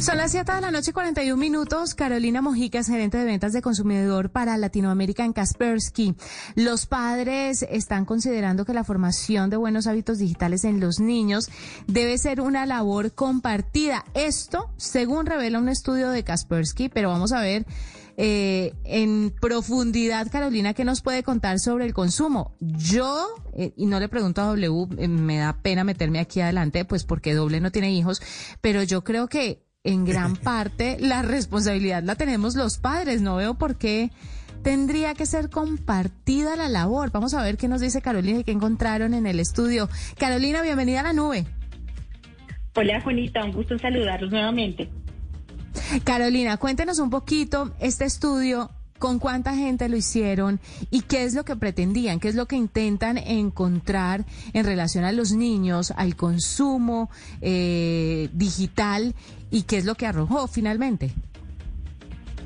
Son las 7 de la noche y 41 minutos. Carolina Mojica, gerente de ventas de consumidor para Latinoamérica en Kaspersky. Los padres están considerando que la formación de buenos hábitos digitales en los niños debe ser una labor compartida. Esto, según revela un estudio de Kaspersky, pero vamos a ver eh, en profundidad, Carolina, ¿qué nos puede contar sobre el consumo? Yo, eh, y no le pregunto a W, eh, me da pena meterme aquí adelante, pues porque doble no tiene hijos, pero yo creo que en gran parte la responsabilidad la tenemos los padres. No veo por qué tendría que ser compartida la labor. Vamos a ver qué nos dice Carolina y qué encontraron en el estudio. Carolina, bienvenida a la nube. Hola, Juanita, un gusto saludarlos nuevamente. Carolina, cuéntenos un poquito este estudio, con cuánta gente lo hicieron y qué es lo que pretendían, qué es lo que intentan encontrar en relación a los niños, al consumo eh, digital y qué es lo que arrojó finalmente.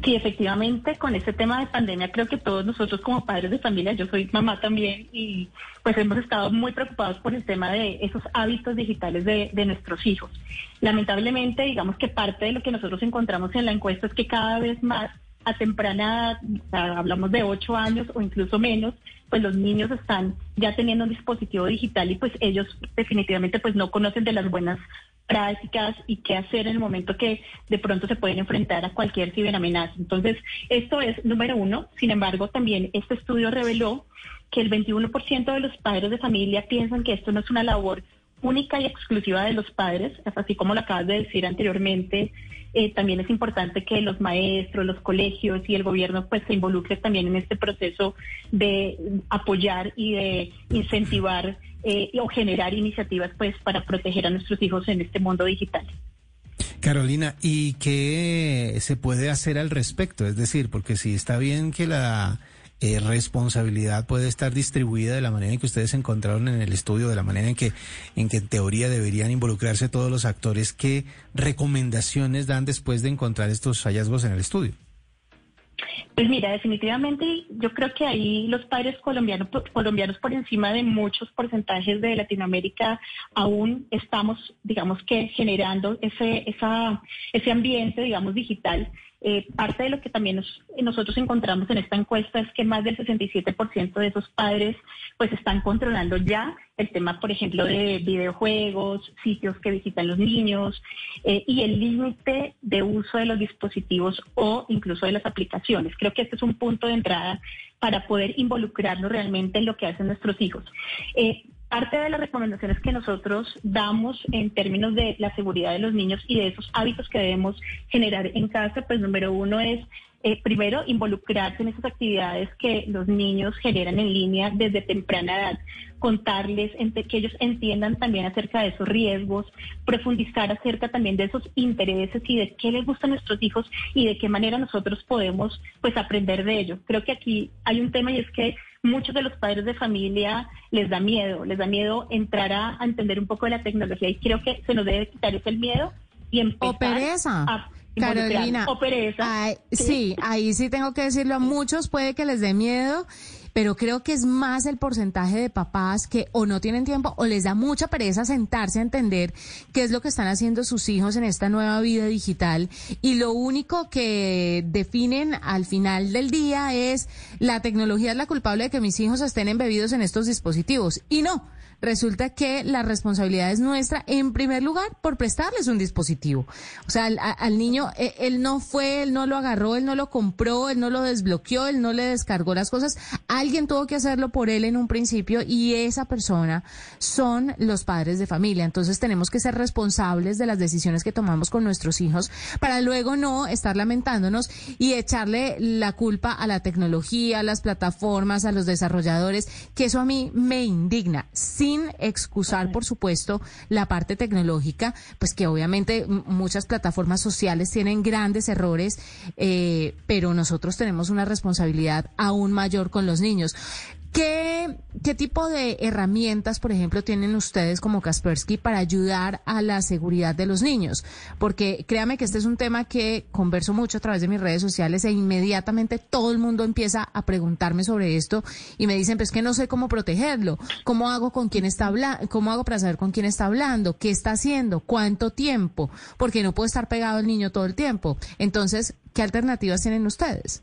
Sí, efectivamente, con este tema de pandemia creo que todos nosotros como padres de familia, yo soy mamá también y pues hemos estado muy preocupados por el tema de esos hábitos digitales de, de nuestros hijos. Lamentablemente, digamos que parte de lo que nosotros encontramos en la encuesta es que cada vez más a temprana edad, hablamos de ocho años o incluso menos, pues los niños están ya teniendo un dispositivo digital y pues ellos definitivamente pues no conocen de las buenas prácticas y qué hacer en el momento que de pronto se pueden enfrentar a cualquier ciberamenaza. Entonces, esto es número uno. Sin embargo, también este estudio reveló que el 21% de los padres de familia piensan que esto no es una labor única y exclusiva de los padres, así como lo acabas de decir anteriormente, eh, también es importante que los maestros, los colegios y el gobierno pues se involucre también en este proceso de apoyar y de incentivar eh, o generar iniciativas pues para proteger a nuestros hijos en este mundo digital. Carolina, ¿y qué se puede hacer al respecto? Es decir, porque si está bien que la eh, responsabilidad puede estar distribuida de la manera en que ustedes encontraron en el estudio, de la manera en que, en que en teoría deberían involucrarse todos los actores, ¿qué recomendaciones dan después de encontrar estos hallazgos en el estudio? Pues mira, definitivamente yo creo que ahí los padres colombianos, colombianos por encima de muchos porcentajes de Latinoamérica aún estamos, digamos que generando ese, esa, ese ambiente, digamos, digital eh, parte de lo que también nosotros encontramos en esta encuesta es que más del 67% de esos padres pues están controlando ya el tema, por ejemplo, de videojuegos, sitios que visitan los niños eh, y el límite de uso de los dispositivos o incluso de las aplicaciones. Creo que este es un punto de entrada para poder involucrarnos realmente en lo que hacen nuestros hijos. Eh, Parte de las recomendaciones que nosotros damos en términos de la seguridad de los niños y de esos hábitos que debemos generar en casa, pues número uno es eh, primero, involucrarse en esas actividades que los niños generan en línea desde temprana edad, contarles, que ellos entiendan también acerca de esos riesgos, profundizar acerca también de esos intereses y de qué les gusta a nuestros hijos y de qué manera nosotros podemos pues aprender de ello. Creo que aquí hay un tema y es que muchos de los padres de familia les da miedo, les da miedo entrar a, entender un poco de la tecnología y creo que se nos debe quitar ese miedo y empezar o pereza. a Carolina, o pereza. sí, ahí sí tengo que decirlo, a muchos puede que les dé miedo, pero creo que es más el porcentaje de papás que o no tienen tiempo o les da mucha pereza sentarse a entender qué es lo que están haciendo sus hijos en esta nueva vida digital y lo único que definen al final del día es la tecnología es la culpable de que mis hijos estén embebidos en estos dispositivos y no resulta que la responsabilidad es nuestra, en primer lugar, por prestarles un dispositivo. O sea, al, niño, eh, él, no fue, él no lo agarró, él no lo compró, él no lo desbloqueó, él no le descargó las cosas. Alguien tuvo que hacerlo por él en un principio y esa persona son los padres de familia. Entonces tenemos que ser responsables de las decisiones que tomamos con nuestros hijos para luego no estar lamentándonos y echarle la culpa a la tecnología, a las plataformas, a los desarrolladores, que eso a mí me indigna. Sin excusar, por supuesto, la parte tecnológica, pues que obviamente muchas plataformas sociales tienen grandes errores, eh, pero nosotros tenemos una responsabilidad aún mayor con los niños. ¿Qué, ¿Qué tipo de herramientas, por ejemplo, tienen ustedes como Kaspersky para ayudar a la seguridad de los niños? Porque créame que este es un tema que converso mucho a través de mis redes sociales e inmediatamente todo el mundo empieza a preguntarme sobre esto y me dicen, pues que no sé cómo protegerlo, cómo hago con quién está hablando, cómo hago para saber con quién está hablando, qué está haciendo, cuánto tiempo, porque no puede estar pegado el niño todo el tiempo. Entonces, ¿qué alternativas tienen ustedes?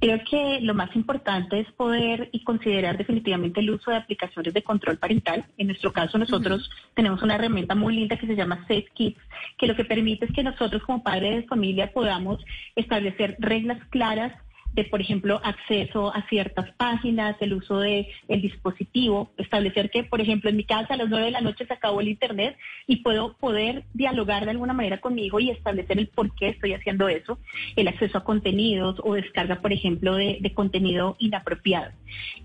Creo que lo más importante es poder y considerar definitivamente el uso de aplicaciones de control parental. En nuestro caso, nosotros tenemos una herramienta muy linda que se llama Safe Kids, que lo que permite es que nosotros como padres de familia podamos establecer reglas claras de, por ejemplo, acceso a ciertas páginas, el uso de el dispositivo, establecer que, por ejemplo, en mi casa a las nueve de la noche se acabó el internet y puedo poder dialogar de alguna manera conmigo y establecer el por qué estoy haciendo eso, el acceso a contenidos o descarga, por ejemplo, de, de contenido inapropiado.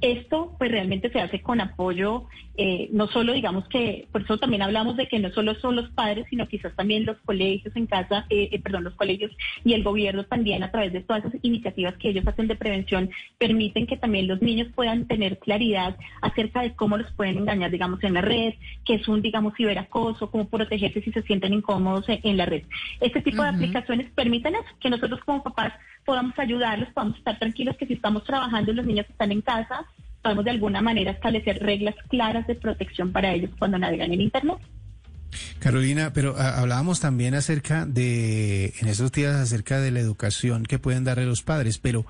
Esto, pues, realmente se hace con apoyo, eh, no solo, digamos que, por eso también hablamos de que no solo son los padres, sino quizás también los colegios en casa, eh, eh, perdón, los colegios y el gobierno también a través de todas esas iniciativas que ellos hacen de prevención permiten que también los niños puedan tener claridad acerca de cómo los pueden engañar, digamos, en la red, que es un, digamos, ciberacoso, cómo protegerse si se sienten incómodos en la red. Este tipo de aplicaciones permiten que nosotros como papás podamos ayudarlos, podamos estar tranquilos que si estamos trabajando y los niños están en casa, podemos de alguna manera establecer reglas claras de protección para ellos cuando navegan en Internet. Carolina, pero a, hablábamos también acerca de, en esos días, acerca de la educación que pueden darle los padres, pero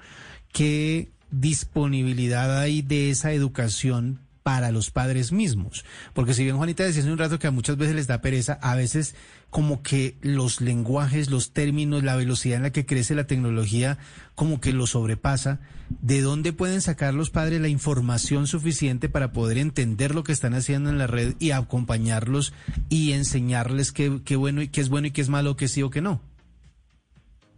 ¿qué disponibilidad hay de esa educación para los padres mismos? Porque si bien Juanita decía hace un rato que a muchas veces les da pereza, a veces como que los lenguajes, los términos, la velocidad en la que crece la tecnología, como que lo sobrepasa. ¿De dónde pueden sacar los padres la información suficiente para poder entender lo que están haciendo en la red y acompañarlos y enseñarles qué, qué bueno y qué es bueno y qué es malo, qué sí o qué no?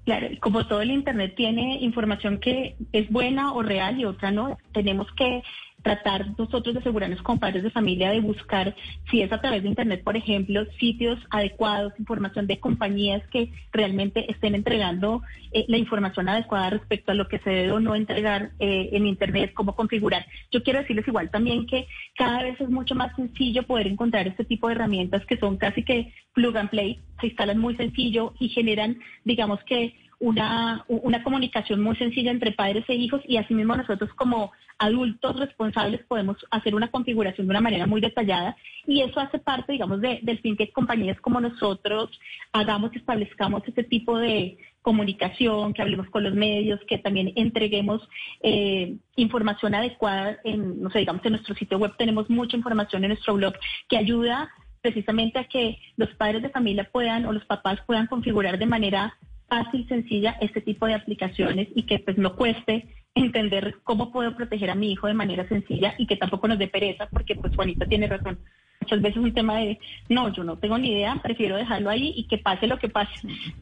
Claro, como todo el Internet tiene información que es buena o real y otra no, tenemos que tratar nosotros de asegurarnos como padres de familia de buscar, si es a través de Internet, por ejemplo, sitios adecuados, información de compañías que realmente estén entregando eh, la información adecuada respecto a lo que se debe o no entregar eh, en Internet, cómo configurar. Yo quiero decirles igual también que cada vez es mucho más sencillo poder encontrar este tipo de herramientas que son casi que plug and play, se instalan muy sencillo y generan, digamos que, una, una comunicación muy sencilla entre padres e hijos y asimismo nosotros como adultos responsables podemos hacer una configuración de una manera muy detallada y eso hace parte, digamos, de, del fin que compañías como nosotros hagamos establezcamos este tipo de comunicación, que hablemos con los medios, que también entreguemos eh, información adecuada en, no sé, digamos, en nuestro sitio web tenemos mucha información en nuestro blog que ayuda precisamente a que los padres de familia puedan o los papás puedan configurar de manera fácil, sencilla este tipo de aplicaciones y que pues no cueste entender cómo puedo proteger a mi hijo de manera sencilla y que tampoco nos dé pereza, porque pues Juanita tiene razón. Muchas veces un tema de, no, yo no tengo ni idea, prefiero dejarlo ahí y que pase lo que pase.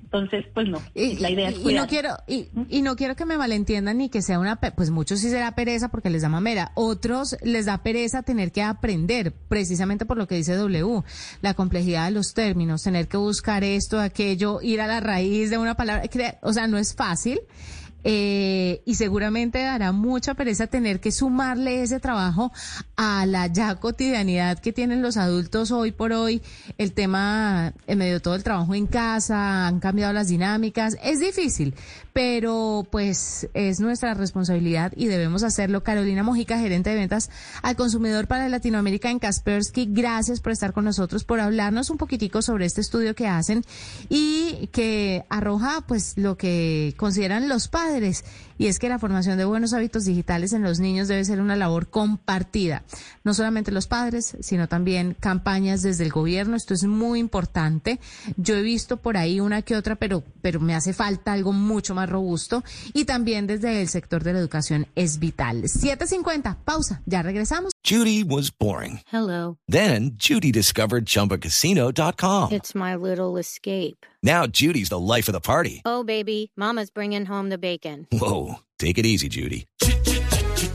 Entonces, pues no, y, la idea es y no quiero y, y, no quiero que me malentiendan ni que sea una, pues muchos sí será pereza porque les da mamera, otros les da pereza tener que aprender, precisamente por lo que dice W, la complejidad de los términos, tener que buscar esto, aquello, ir a la raíz de una palabra, o sea, no es fácil. Eh, y seguramente dará mucha pereza tener que sumarle ese trabajo a la ya cotidianidad que tienen los adultos hoy por hoy, el tema en medio de todo el trabajo en casa, han cambiado las dinámicas, es difícil, pero pues es nuestra responsabilidad y debemos hacerlo. Carolina Mojica, gerente de ventas al consumidor para Latinoamérica en Kaspersky, gracias por estar con nosotros, por hablarnos un poquitico sobre este estudio que hacen y que arroja pues lo que consideran los padres. Y es que la formación de buenos hábitos digitales en los niños debe ser una labor compartida. No solamente los padres, sino también campañas desde el gobierno. Esto es muy importante. Yo he visto por ahí una que otra, pero, pero me hace falta algo mucho más robusto. Y también desde el sector de la educación es vital. 7.50, pausa, ya regresamos. Judy was boring. Hello. Then Judy discovered ChumbaCasino.com. It's my little escape. Now Judy's the life of the party. Oh, baby, mama's bringing home the bacon. Whoa, take it easy, Judy.